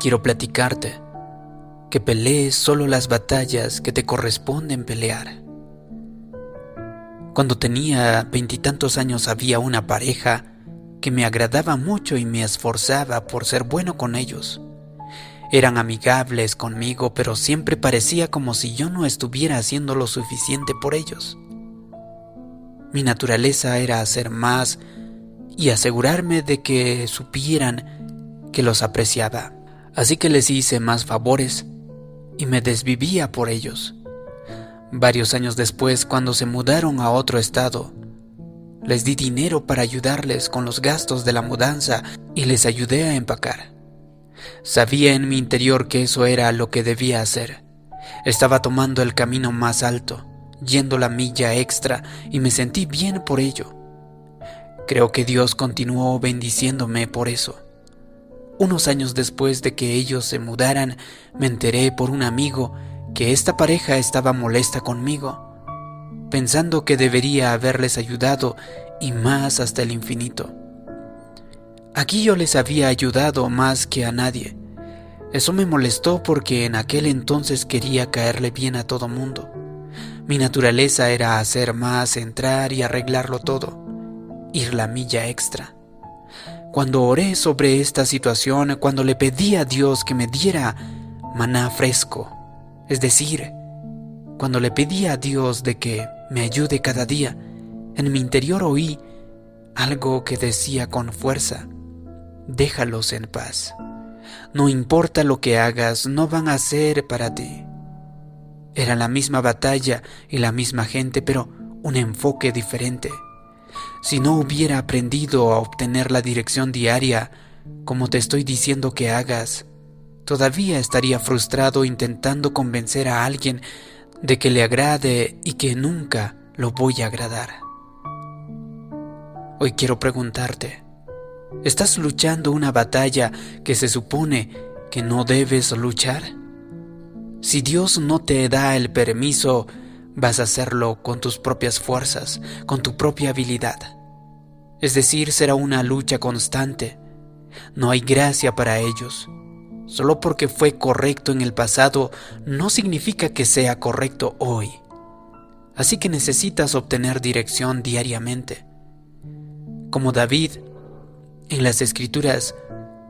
quiero platicarte que pelees solo las batallas que te corresponden pelear. Cuando tenía veintitantos años había una pareja que me agradaba mucho y me esforzaba por ser bueno con ellos. Eran amigables conmigo, pero siempre parecía como si yo no estuviera haciendo lo suficiente por ellos. Mi naturaleza era hacer más y asegurarme de que supieran que los apreciaba. Así que les hice más favores y me desvivía por ellos. Varios años después, cuando se mudaron a otro estado, les di dinero para ayudarles con los gastos de la mudanza y les ayudé a empacar. Sabía en mi interior que eso era lo que debía hacer. Estaba tomando el camino más alto, yendo la milla extra y me sentí bien por ello. Creo que Dios continuó bendiciéndome por eso. Unos años después de que ellos se mudaran, me enteré por un amigo que esta pareja estaba molesta conmigo, pensando que debería haberles ayudado y más hasta el infinito. Aquí yo les había ayudado más que a nadie. Eso me molestó porque en aquel entonces quería caerle bien a todo mundo. Mi naturaleza era hacer más, entrar y arreglarlo todo, ir la milla extra. Cuando oré sobre esta situación, cuando le pedí a Dios que me diera maná fresco, es decir, cuando le pedí a Dios de que me ayude cada día, en mi interior oí algo que decía con fuerza, déjalos en paz. No importa lo que hagas, no van a ser para ti. Era la misma batalla y la misma gente, pero un enfoque diferente. Si no hubiera aprendido a obtener la dirección diaria, como te estoy diciendo que hagas, todavía estaría frustrado intentando convencer a alguien de que le agrade y que nunca lo voy a agradar. Hoy quiero preguntarte, ¿estás luchando una batalla que se supone que no debes luchar? Si Dios no te da el permiso, vas a hacerlo con tus propias fuerzas, con tu propia habilidad. Es decir, será una lucha constante. No hay gracia para ellos. Solo porque fue correcto en el pasado no significa que sea correcto hoy. Así que necesitas obtener dirección diariamente. Como David, en las escrituras,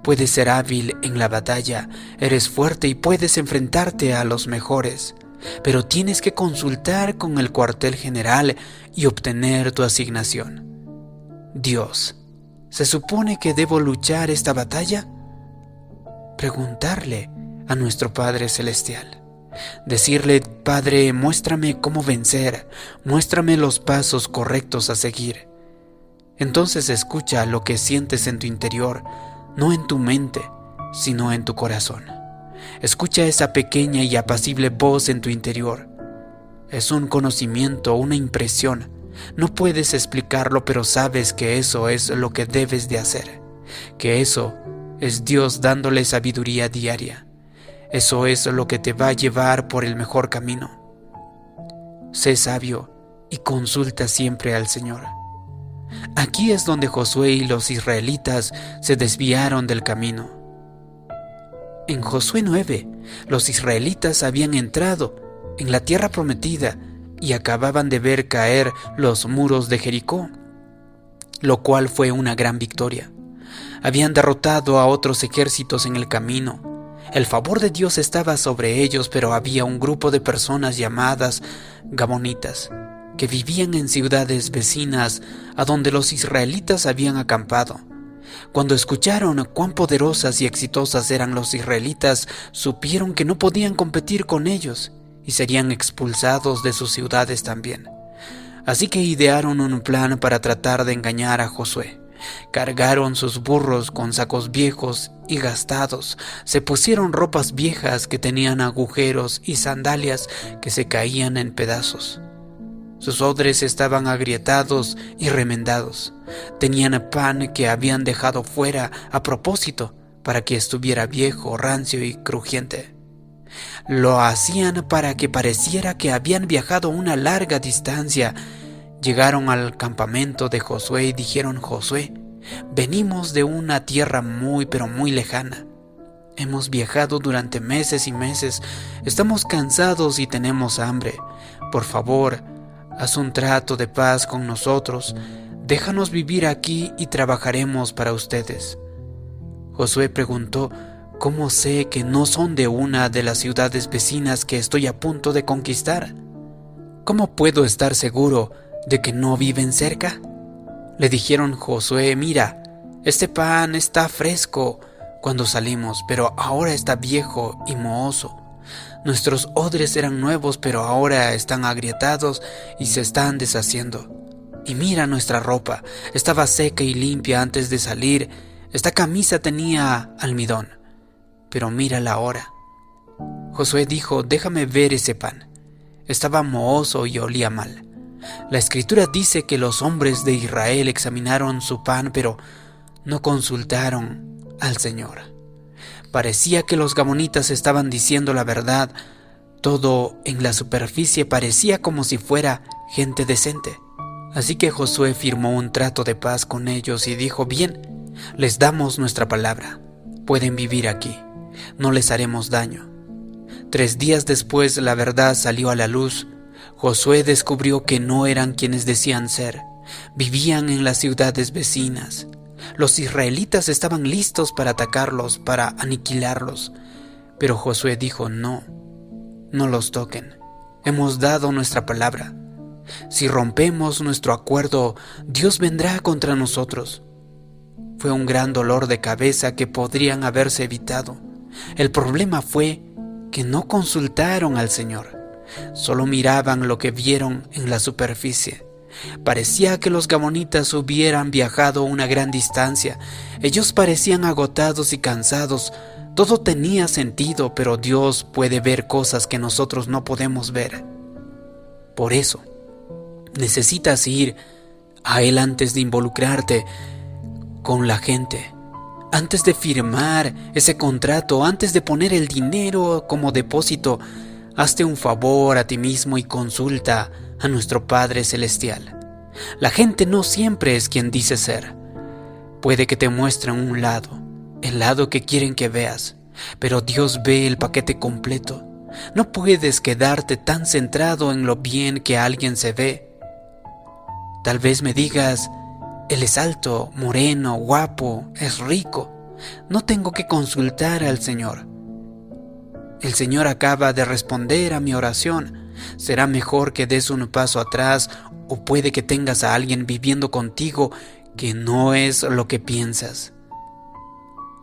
puedes ser hábil en la batalla, eres fuerte y puedes enfrentarte a los mejores pero tienes que consultar con el cuartel general y obtener tu asignación. Dios, ¿se supone que debo luchar esta batalla? Preguntarle a nuestro Padre Celestial. Decirle, Padre, muéstrame cómo vencer, muéstrame los pasos correctos a seguir. Entonces escucha lo que sientes en tu interior, no en tu mente, sino en tu corazón. Escucha esa pequeña y apacible voz en tu interior. Es un conocimiento, una impresión. No puedes explicarlo, pero sabes que eso es lo que debes de hacer. Que eso es Dios dándole sabiduría diaria. Eso es lo que te va a llevar por el mejor camino. Sé sabio y consulta siempre al Señor. Aquí es donde Josué y los israelitas se desviaron del camino. En Josué 9, los israelitas habían entrado en la tierra prometida y acababan de ver caer los muros de Jericó, lo cual fue una gran victoria. Habían derrotado a otros ejércitos en el camino. El favor de Dios estaba sobre ellos, pero había un grupo de personas llamadas Gabonitas, que vivían en ciudades vecinas a donde los israelitas habían acampado. Cuando escucharon cuán poderosas y exitosas eran los israelitas, supieron que no podían competir con ellos y serían expulsados de sus ciudades también. Así que idearon un plan para tratar de engañar a Josué. Cargaron sus burros con sacos viejos y gastados, se pusieron ropas viejas que tenían agujeros y sandalias que se caían en pedazos. Sus odres estaban agrietados y remendados. Tenían pan que habían dejado fuera a propósito para que estuviera viejo, rancio y crujiente. Lo hacían para que pareciera que habían viajado una larga distancia. Llegaron al campamento de Josué y dijeron, Josué, venimos de una tierra muy pero muy lejana. Hemos viajado durante meses y meses, estamos cansados y tenemos hambre. Por favor, haz un trato de paz con nosotros, déjanos vivir aquí y trabajaremos para ustedes. Josué preguntó, ¿cómo sé que no son de una de las ciudades vecinas que estoy a punto de conquistar? ¿Cómo puedo estar seguro de que no viven cerca? Le dijeron Josué, mira, este pan está fresco cuando salimos, pero ahora está viejo y mohoso. Nuestros odres eran nuevos, pero ahora están agrietados y se están deshaciendo. Y mira nuestra ropa, estaba seca y limpia antes de salir. Esta camisa tenía almidón, pero mírala ahora. Josué dijo, déjame ver ese pan. Estaba mohoso y olía mal. La escritura dice que los hombres de Israel examinaron su pan, pero no consultaron al Señor. Parecía que los gamonitas estaban diciendo la verdad. Todo en la superficie parecía como si fuera gente decente. Así que Josué firmó un trato de paz con ellos y dijo, bien, les damos nuestra palabra. Pueden vivir aquí. No les haremos daño. Tres días después la verdad salió a la luz. Josué descubrió que no eran quienes decían ser. Vivían en las ciudades vecinas. Los israelitas estaban listos para atacarlos, para aniquilarlos. Pero Josué dijo, no, no los toquen. Hemos dado nuestra palabra. Si rompemos nuestro acuerdo, Dios vendrá contra nosotros. Fue un gran dolor de cabeza que podrían haberse evitado. El problema fue que no consultaron al Señor. Solo miraban lo que vieron en la superficie. Parecía que los gamonitas hubieran viajado una gran distancia. Ellos parecían agotados y cansados. Todo tenía sentido, pero Dios puede ver cosas que nosotros no podemos ver. Por eso, necesitas ir a Él antes de involucrarte con la gente. Antes de firmar ese contrato, antes de poner el dinero como depósito, hazte un favor a ti mismo y consulta a nuestro Padre Celestial. La gente no siempre es quien dice ser. Puede que te muestren un lado, el lado que quieren que veas, pero Dios ve el paquete completo. No puedes quedarte tan centrado en lo bien que alguien se ve. Tal vez me digas, él es alto, moreno, guapo, es rico. No tengo que consultar al Señor. El Señor acaba de responder a mi oración será mejor que des un paso atrás o puede que tengas a alguien viviendo contigo que no es lo que piensas.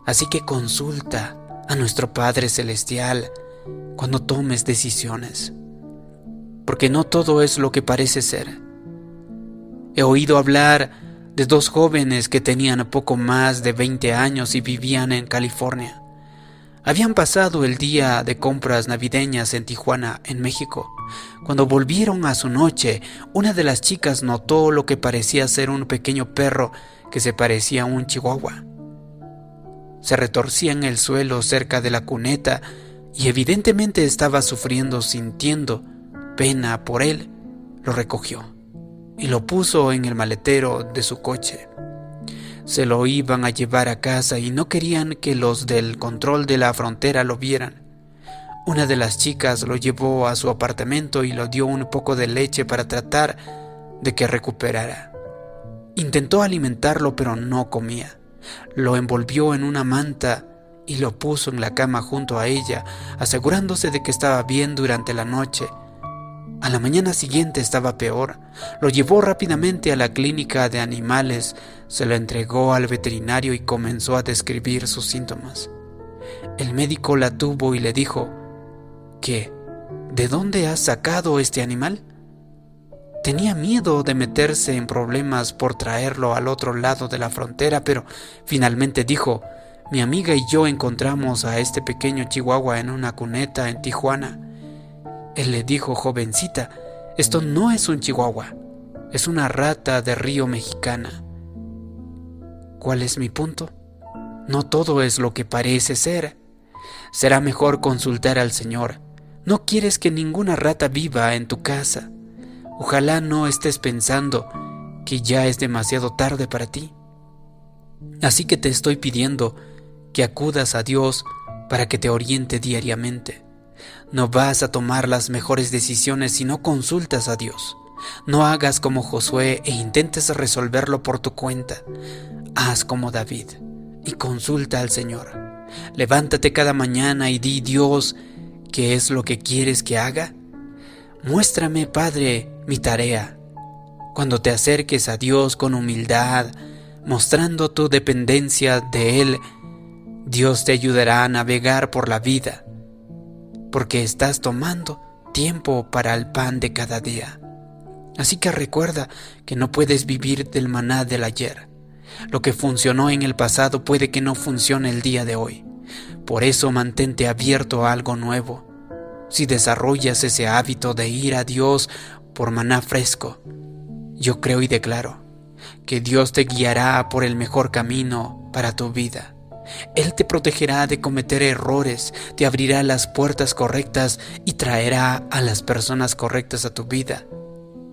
Así que consulta a nuestro Padre Celestial cuando tomes decisiones, porque no todo es lo que parece ser. He oído hablar de dos jóvenes que tenían poco más de 20 años y vivían en California. Habían pasado el día de compras navideñas en Tijuana, en México. Cuando volvieron a su noche, una de las chicas notó lo que parecía ser un pequeño perro que se parecía a un chihuahua. Se retorcía en el suelo cerca de la cuneta y evidentemente estaba sufriendo, sintiendo pena por él. Lo recogió y lo puso en el maletero de su coche se lo iban a llevar a casa y no querían que los del control de la frontera lo vieran. Una de las chicas lo llevó a su apartamento y le dio un poco de leche para tratar de que recuperara. Intentó alimentarlo pero no comía. Lo envolvió en una manta y lo puso en la cama junto a ella, asegurándose de que estaba bien durante la noche a la mañana siguiente estaba peor. Lo llevó rápidamente a la clínica de animales, se lo entregó al veterinario y comenzó a describir sus síntomas. El médico la tuvo y le dijo, ¿qué? ¿De dónde has sacado este animal? Tenía miedo de meterse en problemas por traerlo al otro lado de la frontera, pero finalmente dijo, mi amiga y yo encontramos a este pequeño chihuahua en una cuneta en Tijuana. Él le dijo, jovencita, esto no es un chihuahua, es una rata de río mexicana. ¿Cuál es mi punto? No todo es lo que parece ser. Será mejor consultar al Señor. No quieres que ninguna rata viva en tu casa. Ojalá no estés pensando que ya es demasiado tarde para ti. Así que te estoy pidiendo que acudas a Dios para que te oriente diariamente. No vas a tomar las mejores decisiones si no consultas a Dios. No hagas como Josué e intentes resolverlo por tu cuenta. Haz como David y consulta al Señor. Levántate cada mañana y di Dios, ¿qué es lo que quieres que haga? Muéstrame, Padre, mi tarea. Cuando te acerques a Dios con humildad, mostrando tu dependencia de Él, Dios te ayudará a navegar por la vida, porque estás tomando tiempo para el pan de cada día. Así que recuerda que no puedes vivir del maná del ayer. Lo que funcionó en el pasado puede que no funcione el día de hoy. Por eso mantente abierto a algo nuevo. Si desarrollas ese hábito de ir a Dios por maná fresco, yo creo y declaro que Dios te guiará por el mejor camino para tu vida. Él te protegerá de cometer errores, te abrirá las puertas correctas y traerá a las personas correctas a tu vida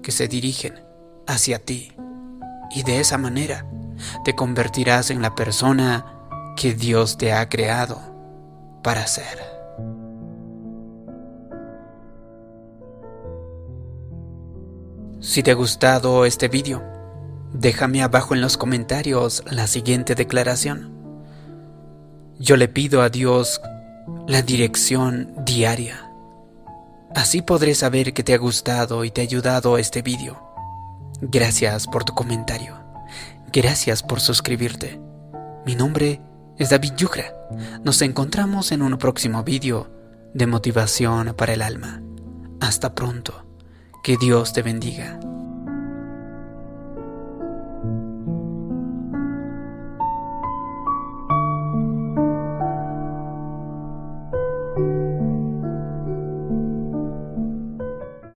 que se dirigen hacia ti. Y de esa manera te convertirás en la persona que Dios te ha creado para ser. Si te ha gustado este vídeo, déjame abajo en los comentarios la siguiente declaración. Yo le pido a Dios la dirección diaria. Así podré saber que te ha gustado y te ha ayudado este vídeo. Gracias por tu comentario. Gracias por suscribirte. Mi nombre es David Yugra. Nos encontramos en un próximo vídeo de motivación para el alma. Hasta pronto. Que Dios te bendiga.